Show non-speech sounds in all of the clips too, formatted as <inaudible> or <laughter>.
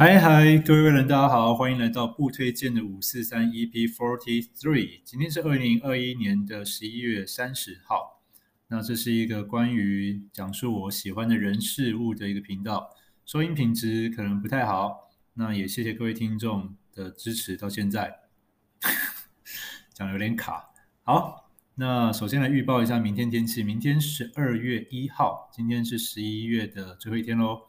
嗨嗨，各位人，大家好，欢迎来到不推荐的五四三 EP Forty Three。今天是二零二一年的十一月三十号。那这是一个关于讲述我喜欢的人事物的一个频道，收音品质可能不太好。那也谢谢各位听众的支持到现在，<laughs> 讲得有点卡。好，那首先来预报一下明天天气。明天十二月一号，今天是十一月的最后一天喽。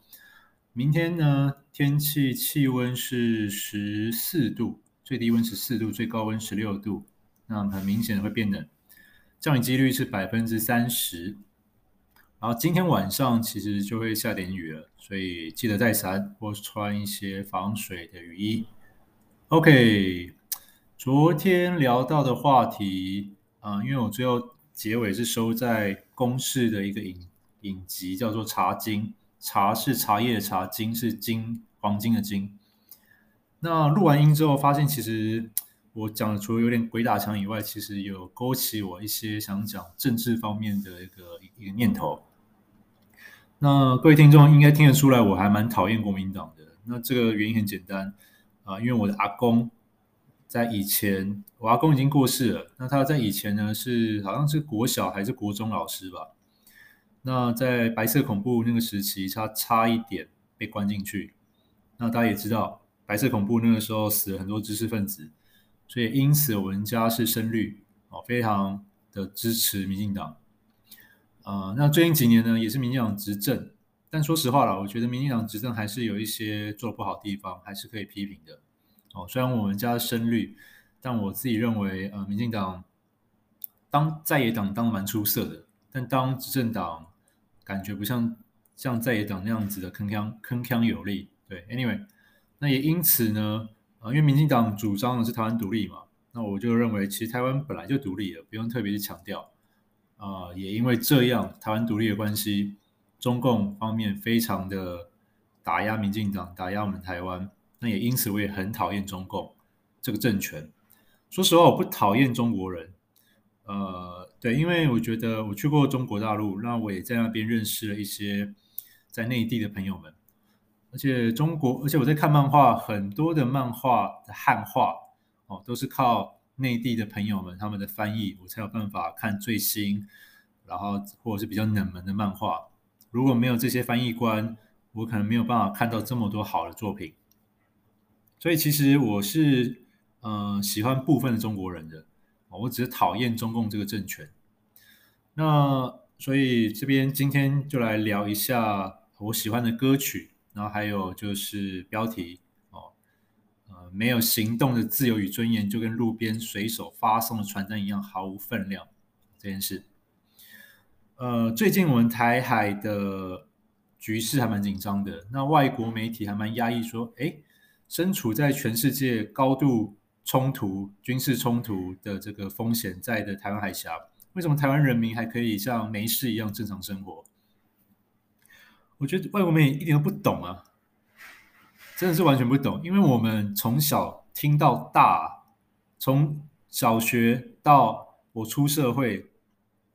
明天呢，天气气温是十四度，最低温十四度，最高温十六度，那很明显的会变冷，降雨几率是百分之三十。然后今天晚上其实就会下点雨了，所以记得带伞或穿一些防水的雨衣。OK，昨天聊到的话题啊、因为我最后结尾是收在公式的一个影影集，叫做《茶经》。茶是茶叶的茶，金是金黄金的金。那录完音之后，发现其实我讲的除了有点鬼打墙以外，其实有勾起我一些想讲政治方面的一个一个念头。那各位听众应该听得出来，我还蛮讨厌国民党的。那这个原因很简单啊，因为我的阿公在以前，我阿公已经过世了。那他在以前呢，是好像是国小还是国中老师吧。那在白色恐怖那个时期，他差一点被关进去。那大家也知道，白色恐怖那个时候死了很多知识分子，所以因此我们家是深绿哦，非常的支持民进党。啊、呃，那最近几年呢，也是民进党执政，但说实话啦，我觉得民进党执政还是有一些做不好地方，还是可以批评的。哦，虽然我们家深绿，但我自己认为，呃，民进党当在野党当得蛮出色的，但当执政党。感觉不像像在野党那样子的铿锵铿锵有力，对，anyway，那也因此呢，啊、因为民进党主张的是台湾独立嘛，那我就认为其实台湾本来就独立了，不用特别去强调，啊、也因为这样台湾独立的关系，中共方面非常的打压民进党，打压我们台湾，那也因此我也很讨厌中共这个政权，说实话，我不讨厌中国人。呃，对，因为我觉得我去过中国大陆，那我也在那边认识了一些在内地的朋友们，而且中国，而且我在看漫画，很多的漫画的汉化哦，都是靠内地的朋友们他们的翻译，我才有办法看最新，然后或者是比较冷门的漫画。如果没有这些翻译官，我可能没有办法看到这么多好的作品。所以其实我是呃喜欢部分的中国人的。我只是讨厌中共这个政权，那所以这边今天就来聊一下我喜欢的歌曲，然后还有就是标题哦，呃，没有行动的自由与尊严，就跟路边随手发送的传单一样毫无分量这件事。呃，最近我们台海的局势还蛮紧张的，那外国媒体还蛮压抑说，诶，身处在全世界高度。冲突、军事冲突的这个风险在的台湾海峡，为什么台湾人民还可以像没事一样正常生活？我觉得外国媒体一点都不懂啊，真的是完全不懂。因为我们从小听到大，从小学到我出社会，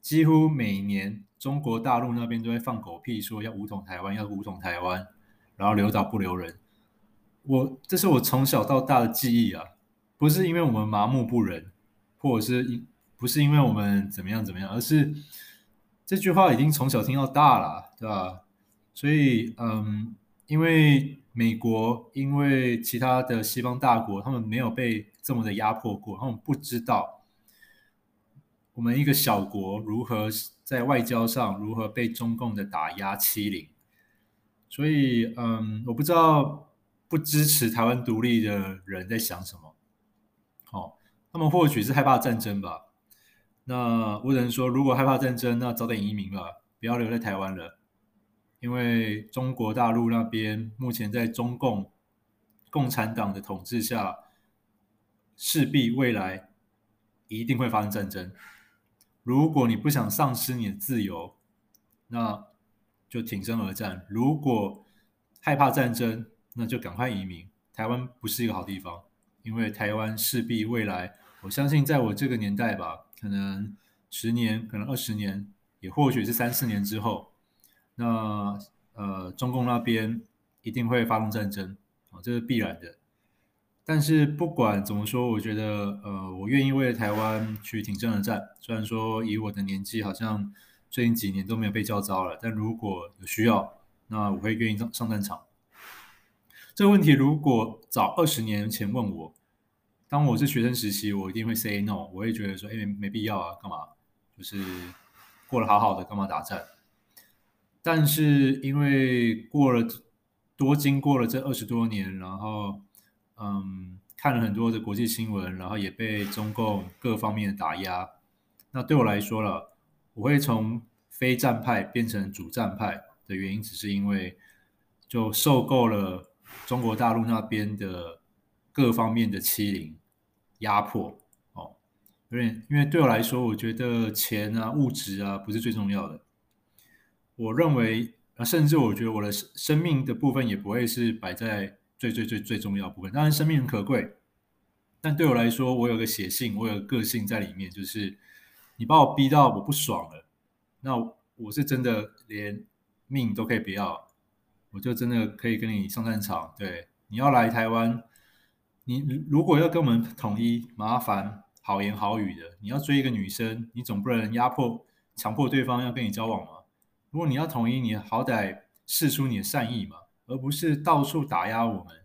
几乎每年中国大陆那边都会放狗屁，说要武统台湾，要武统台湾，然后留岛不留人。我这是我从小到大的记忆啊。不是因为我们麻木不仁，或者是因不是因为我们怎么样怎么样，而是这句话已经从小听到大了，对吧？所以，嗯，因为美国，因为其他的西方大国，他们没有被这么的压迫过，他们不知道我们一个小国如何在外交上如何被中共的打压欺凌。所以，嗯，我不知道不支持台湾独立的人在想什么。他们或许是害怕战争吧。那我只能说，如果害怕战争，那早点移民吧，不要留在台湾了。因为中国大陆那边目前在中共共产党的统治下，势必未来一定会发生战争。如果你不想丧失你的自由，那就挺身而战；如果害怕战争，那就赶快移民。台湾不是一个好地方，因为台湾势必未来。我相信，在我这个年代吧，可能十年，可能二十年，也或许是三四年之后，那呃，中共那边一定会发动战争啊，这是必然的。但是不管怎么说，我觉得呃，我愿意为了台湾去挺身而战。虽然说以我的年纪，好像最近几年都没有被叫招了，但如果有需要，那我会愿意上上战场。这个问题如果早二十年前问我，当我是学生时期，我一定会 say no，我会觉得说，哎，没必要啊，干嘛？就是过得好好的，干嘛打战？但是因为过了多经过了这二十多年，然后嗯，看了很多的国际新闻，然后也被中共各方面的打压。那对我来说了，我会从非战派变成主战派的原因，只是因为就受够了中国大陆那边的各方面的欺凌、压迫。哦，因为因为对我来说，我觉得钱啊、物质啊不是最重要的。我认为啊，甚至我觉得我的生命的部分也不会是摆在最最最最重要部分。当然，生命很可贵，但对我来说，我有个血性，我有个个性在里面，就是你把我逼到我不爽了，那我是真的连命都可以不要，我就真的可以跟你上战场。对，你要来台湾，你如果要跟我们统一，麻烦好言好语的。你要追一个女生，你总不能压迫、强迫对方要跟你交往吗？如果你要统一，你好歹试出你的善意嘛，而不是到处打压我们，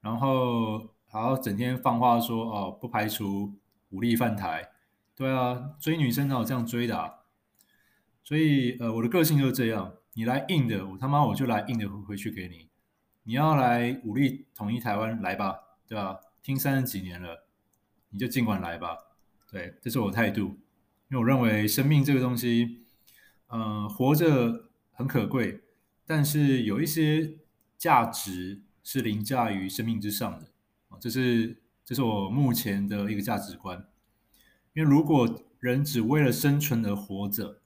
然后还要整天放话说哦，不排除武力犯台。对啊，追女生哪有这样追的啊？所以呃，我的个性就是这样，你来硬的，我他妈我就来硬的回去给你。你要来武力统一台湾，来吧，对吧？听三十几年了，你就尽管来吧。对，这是我的态度，因为我认为生命这个东西。嗯、呃，活着很可贵，但是有一些价值是凌驾于生命之上的啊，这是这是我目前的一个价值观。因为如果人只为了生存而活着，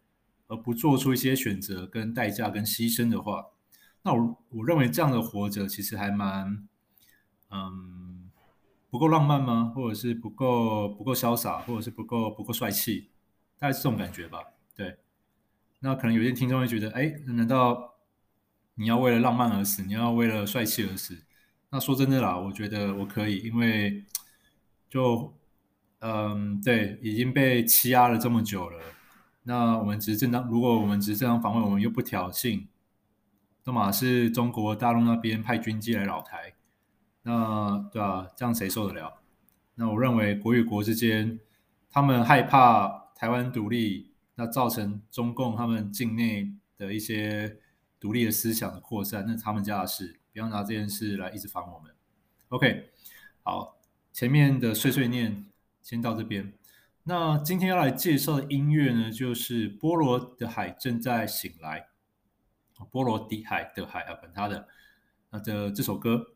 而不做出一些选择、跟代价、跟牺牲的话，那我我认为这样的活着其实还蛮嗯不够浪漫吗？或者是不够不够潇洒，或者是不够不够帅气，大概是这种感觉吧。对。那可能有些听众会觉得，哎，难道你要为了浪漫而死？你要为了帅气而死？那说真的啦，我觉得我可以，因为就，嗯，对，已经被欺压了这么久了。那我们只是正当，如果我们只是正当防卫，我们又不挑衅，那么是中国大陆那边派军机来扰台，那对啊，这样谁受得了？那我认为国与国之间，他们害怕台湾独立。那造成中共他们境内的一些独立的思想的扩散，那是他们家的事，不要拿这件事来一直烦我们。OK，好，前面的碎碎念先到这边。那今天要来介绍的音乐呢，就是波罗的海正在醒来，波罗的海的海啊，管他的，那这这首歌，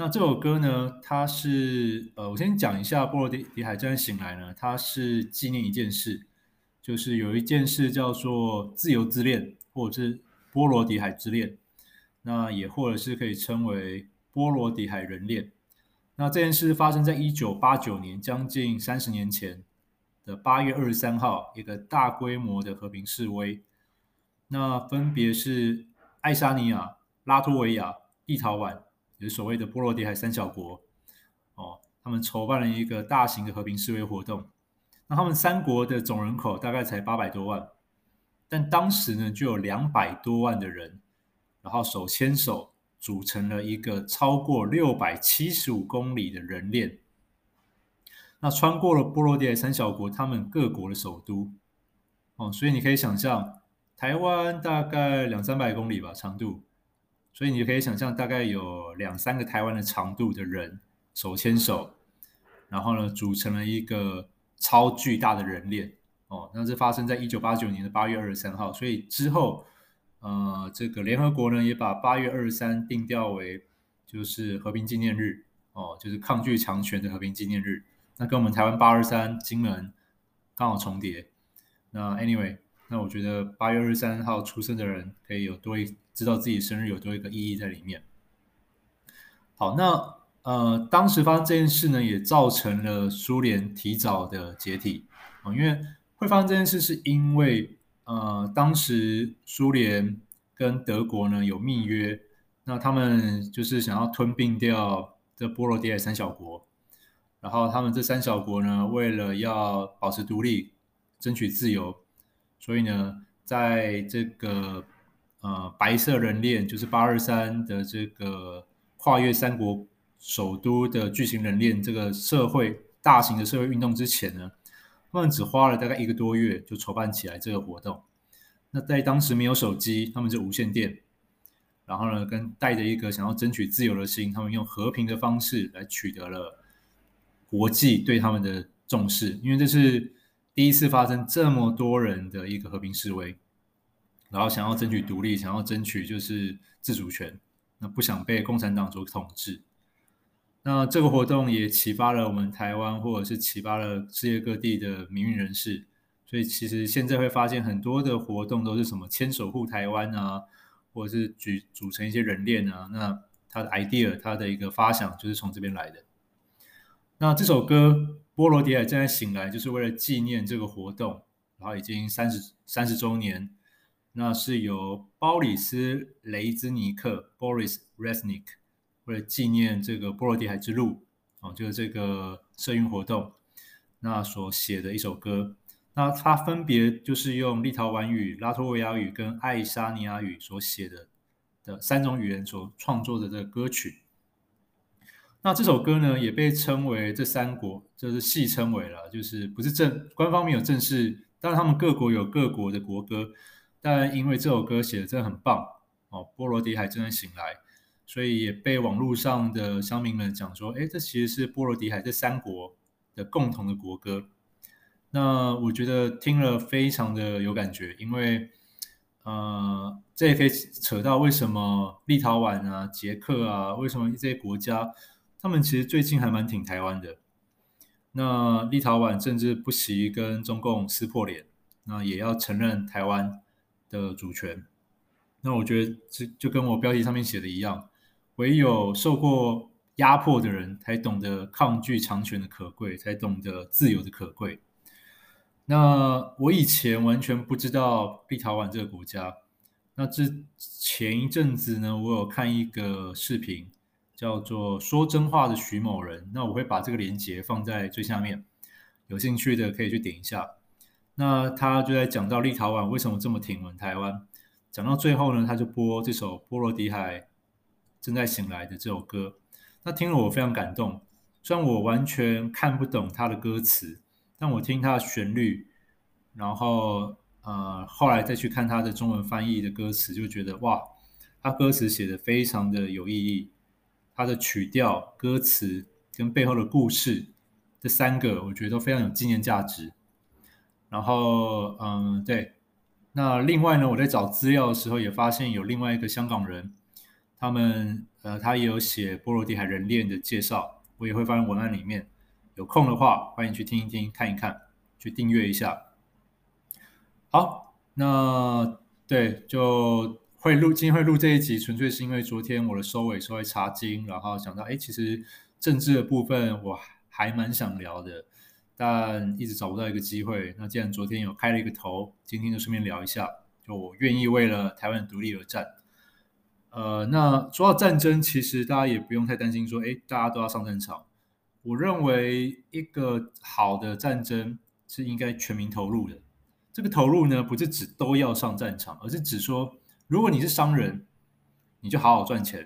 那这首歌呢，它是呃，我先讲一下波罗的海正在醒来呢，它是纪念一件事。就是有一件事叫做自由之恋，或者是波罗的海之恋，那也或者是可以称为波罗的海人恋。那这件事发生在一九八九年，将近三十年前的八月二十三号，一个大规模的和平示威。那分别是爱沙尼亚、拉脱维亚、立陶宛，也是所谓的波罗的海三小国。哦，他们筹办了一个大型的和平示威活动。那他们三国的总人口大概才八百多万，但当时呢就有两百多万的人，然后手牵手组成了一个超过六百七十五公里的人链。那穿过了波罗的海三小国，他们各国的首都，哦，所以你可以想象，台湾大概两三百公里吧长度，所以你就可以想象大概有两三个台湾的长度的人手牵手，然后呢组成了一个。超巨大的人链哦，那是发生在一九八九年的八月二十三号，所以之后，呃，这个联合国呢也把八月二十三定调为就是和平纪念日哦，就是抗拒强权的和平纪念日。那跟我们台湾八二三金门刚好重叠。那 anyway，那我觉得八月二十三号出生的人可以有多一知道自己生日有多一个意义在里面。好，那。呃，当时发生这件事呢，也造成了苏联提早的解体啊，因为会发生这件事，是因为呃，当时苏联跟德国呢有密约，那他们就是想要吞并掉这波罗的海三小国，然后他们这三小国呢，为了要保持独立、争取自由，所以呢，在这个呃白色人链，就是八二三的这个跨越三国首都的巨型人链这个社会大型的社会运动之前呢，他们只花了大概一个多月就筹办起来这个活动。那在当时没有手机，他们就无线电。然后呢，跟带着一个想要争取自由的心，他们用和平的方式来取得了国际对他们的重视，因为这是第一次发生这么多人的一个和平示威，然后想要争取独立，想要争取就是自主权，那不想被共产党所统治。那这个活动也启发了我们台湾，或者是启发了世界各地的民运人士。所以其实现在会发现很多的活动都是什么牵手护台湾啊。或者是组组成一些人链啊，那他的 idea，他的一个发想就是从这边来的。那这首歌《波罗的海正在醒来》，就是为了纪念这个活动，然后已经三十三十周年。那是由鲍里斯雷兹尼克 （Boris Resnik） 为了纪念这个波罗的海之路啊，就是这个社运活动，那所写的一首歌。那他分别就是用立陶宛语、拉脱维亚语跟爱沙尼亚语所写的的三种语言所创作的这个歌曲。那这首歌呢，也被称为这三国，就是戏称为了，就是不是正官方没有正式，当然他们各国有各国的国歌，但因为这首歌写的真的很棒哦，波罗的海正在醒来，所以也被网络上的乡民们讲说，哎，这其实是波罗的海这三国的共同的国歌。那我觉得听了非常的有感觉，因为，呃，这也可以扯到为什么立陶宛啊、捷克啊，为什么这些国家，他们其实最近还蛮挺台湾的。那立陶宛甚至不惜跟中共撕破脸，那也要承认台湾的主权。那我觉得这就跟我标题上面写的一样，唯有受过压迫的人才懂得抗拒强权的可贵，才懂得自由的可贵。那我以前完全不知道立陶宛这个国家。那之前一阵子呢，我有看一个视频，叫做《说真话的徐某人》。那我会把这个链接放在最下面，有兴趣的可以去点一下。那他就在讲到立陶宛为什么这么挺我们台湾。讲到最后呢，他就播这首《波罗的海正在醒来》的这首歌。那听了我非常感动，虽然我完全看不懂他的歌词。但我听他的旋律，然后呃，后来再去看他的中文翻译的歌词，就觉得哇，他歌词写的非常的有意义。他的曲调、歌词跟背后的故事，这三个我觉得都非常有纪念价值。然后嗯、对，那另外呢，我在找资料的时候也发现有另外一个香港人，他们呃，他也有写波罗的海人链的介绍，我也会放在文案里面。有空的话，欢迎去听一听、看一看，去订阅一下。好，那对，就会录，今天会录这一集，纯粹是因为昨天我的收尾稍微查经，然后想到，哎，其实政治的部分我还蛮想聊的，但一直找不到一个机会。那既然昨天有开了一个头，今天就顺便聊一下，就我愿意为了台湾独立而战。呃，那说到战争，其实大家也不用太担心，说，哎，大家都要上战场。我认为一个好的战争是应该全民投入的。这个投入呢，不是指都要上战场，而是指说，如果你是商人，你就好好赚钱；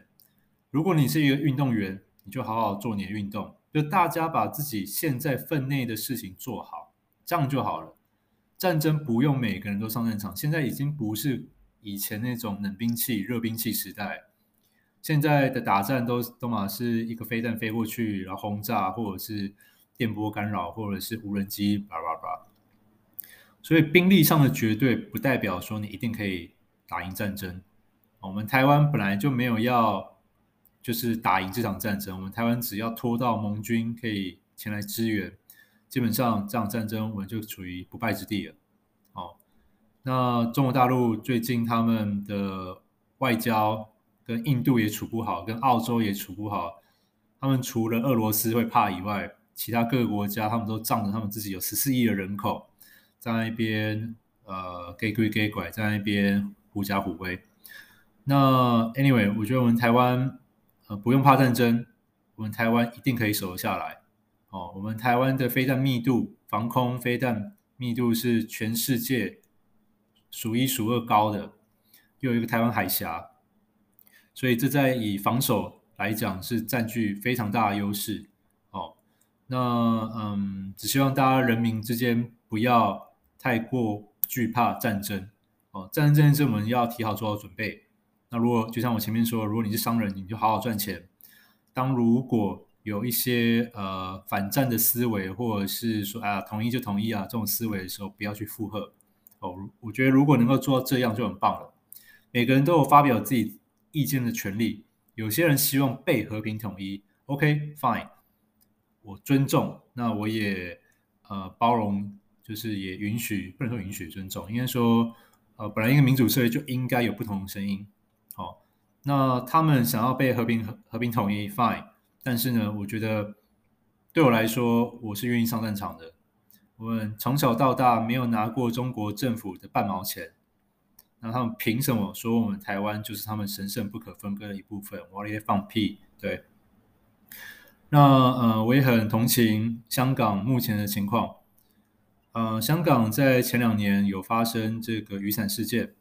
如果你是一个运动员，你就好好做你的运动。就大家把自己现在分内的事情做好，这样就好了。战争不用每个人都上战场，现在已经不是以前那种冷兵器、热兵器时代。现在的打战都都嘛是一个飞弹飞过去，然后轰炸，或者是电波干扰，或者是无人机，叭叭叭。所以兵力上的绝对不代表说你一定可以打赢战争。我们台湾本来就没有要就是打赢这场战争，我们台湾只要拖到盟军可以前来支援，基本上这场战争我们就处于不败之地了。哦，那中国大陆最近他们的外交。跟印度也处不好，跟澳洲也处不好。他们除了俄罗斯会怕以外，其他各个国家他们都仗着他们自己有十四亿的人口，在那边呃，给鬼给拐，在那边狐假虎威。那 anyway，我觉得我们台湾呃不用怕战争，我们台湾一定可以守得下来。哦，我们台湾的飞弹密度，防空飞弹密度是全世界数一数二高的，又有一个台湾海峡，所以这在以防守来讲是占据非常大的优势。哦，那嗯，只希望大家人民之间不要太过惧怕战争。哦，战争这件事我们要提好做好准备。那如果就像我前面说，如果你是商人，你就好好赚钱。当如果有一些呃反战的思维，或者是说啊统一就统一啊这种思维的时候，不要去附和哦。我觉得如果能够做到这样就很棒了。每个人都有发表自己意见的权利。有些人希望被和平统一，OK fine，我尊重。那我也呃包容，就是也允许，不能说允许尊重，应该说呃本来一个民主社会就应该有不同的声音。好、哦，那他们想要被和平和和平统一，fine。但是呢，我觉得对我来说，我是愿意上战场的。我们从小到大没有拿过中国政府的半毛钱，那他们凭什么说我们台湾就是他们神圣不可分割的一部分？我也放屁！对。那呃，我也很同情香港目前的情况。呃，香港在前两年有发生这个雨伞事件，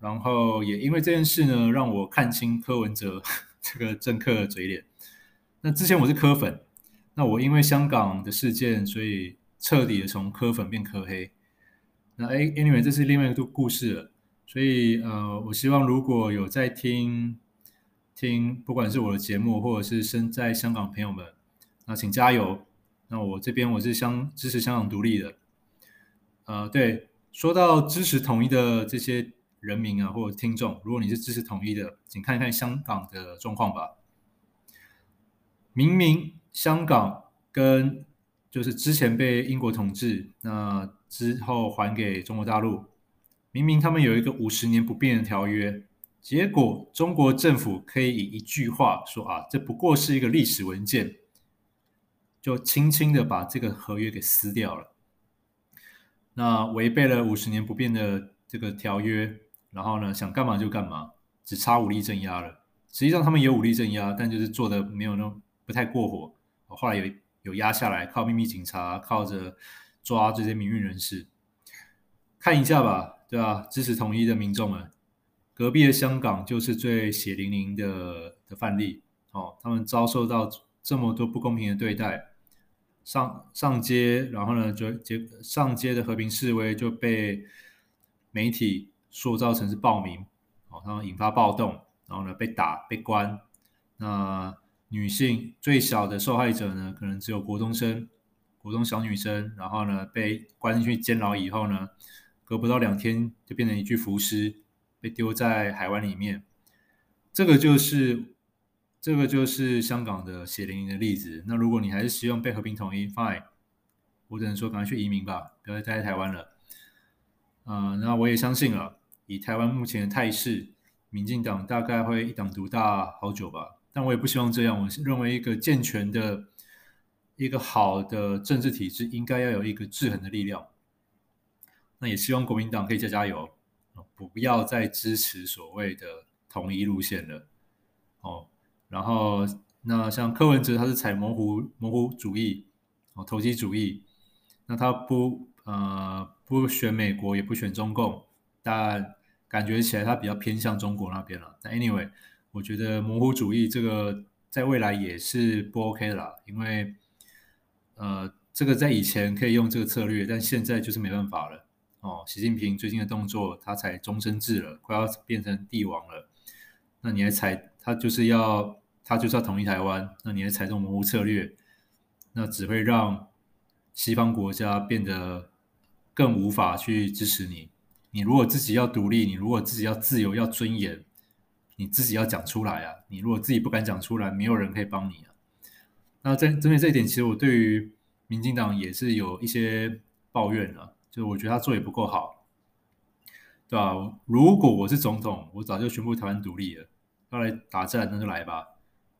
然后也因为这件事呢，让我看清柯文哲 <laughs> 这个政客的嘴脸。那之前我是柯粉，那我因为香港的事件，所以彻底的从柯粉变柯黑。那哎，anyway，这是另外一个故事了。所以呃，我希望如果有在听听，不管是我的节目，或者是身在香港朋友们，那请加油。那我这边我是香支持香港独立的。呃，对，说到支持统一的这些人民啊，或者听众，如果你是支持统一的，请看一看香港的状况吧。明明香港跟就是之前被英国统治，那之后还给中国大陆，明明他们有一个五十年不变的条约，结果中国政府可以以一句话说啊，这不过是一个历史文件，就轻轻的把这个合约给撕掉了，那违背了五十年不变的这个条约，然后呢，想干嘛就干嘛，只差武力镇压了。实际上他们有武力镇压，但就是做的没有那么。不太过火，后来有有压下来，靠秘密警察，靠着抓这些民运人士，看一下吧，对吧？支持统一的民众们，隔壁的香港就是最血淋淋的的范例哦，他们遭受到这么多不公平的对待，上上街，然后呢，就结上街的和平示威就被媒体塑造成是暴民，哦，然后引发暴动，然后呢被打被关，那。女性最小的受害者呢，可能只有国中生、国中小女生，然后呢被关进去监牢以后呢，隔不到两天就变成一具浮尸，被丢在海湾里面。这个就是这个就是香港的血淋淋的例子。那如果你还是希望被和平统一，fine，我只能说赶快去移民吧，不要再待在台湾了。嗯、呃，那我也相信了，以台湾目前的态势，民进党大概会一党独大好久吧。但我也不希望这样。我认为一个健全的、一个好的政治体制，应该要有一个制衡的力量。那也希望国民党可以加加油，不要再支持所谓的统一路线了。哦，然后那像柯文哲，他是采模糊模糊主义，哦，投机主义。那他不呃不选美国，也不选中共，但感觉起来他比较偏向中国那边了。但 anyway。我觉得模糊主义这个在未来也是不 OK 的啦，因为呃，这个在以前可以用这个策略，但现在就是没办法了哦。习近平最近的动作，他才终身制了，快要变成帝王了，那你还采他就是要他就是要统一台湾，那你还采这种模糊策略，那只会让西方国家变得更无法去支持你。你如果自己要独立，你如果自己要自由、要尊严。你自己要讲出来啊！你如果自己不敢讲出来，没有人可以帮你啊。那在针对这一点，其实我对于民进党也是有一些抱怨了，就我觉得他做也不够好，对吧？如果我是总统，我早就宣布台湾独立了，要来打战那就来吧。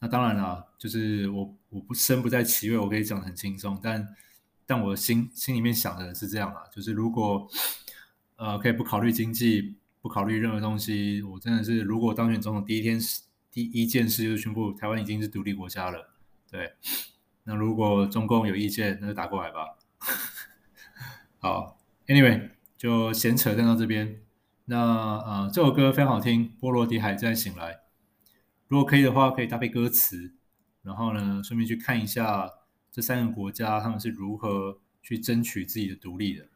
那当然了，就是我我不身不在其位，我可以讲的很轻松，但但我心心里面想的是这样啊，就是如果呃可以不考虑经济。不考虑任何东西。我真的是，如果当选总统第一天第一件事就是宣布台湾已经是独立国家了。对，那如果中共有意见，那就打过来吧。<laughs> 好，Anyway，就闲扯淡到这边。那呃，这首歌非常好听，《波罗的海再醒来》。如果可以的话，可以搭配歌词，然后呢，顺便去看一下这三个国家他们是如何去争取自己的独立的。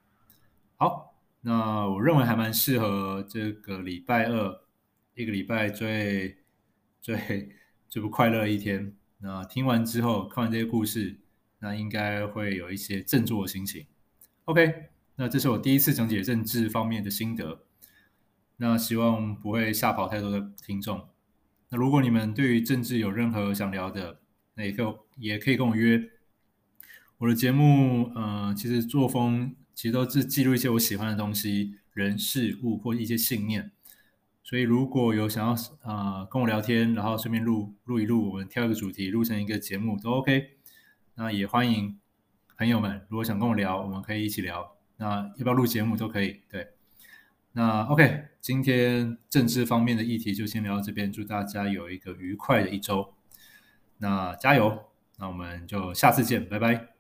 好。那我认为还蛮适合这个礼拜二，一个礼拜最最最不快乐的一天。那听完之后，看完这些故事，那应该会有一些振作的心情。OK，那这是我第一次讲解政治方面的心得。那希望不会吓跑太多的听众。那如果你们对于政治有任何想聊的，那也可以也可以跟我约。我的节目，呃，其实作风。其实都是记录一些我喜欢的东西、人、事物或一些信念。所以如果有想要、呃、跟我聊天，然后顺便录录一录，我们挑一个主题录成一个节目都 OK。那也欢迎朋友们，如果想跟我聊，我们可以一起聊。那要不要录节目都可以。对，那 OK，今天政治方面的议题就先聊到这边。祝大家有一个愉快的一周。那加油！那我们就下次见，拜拜。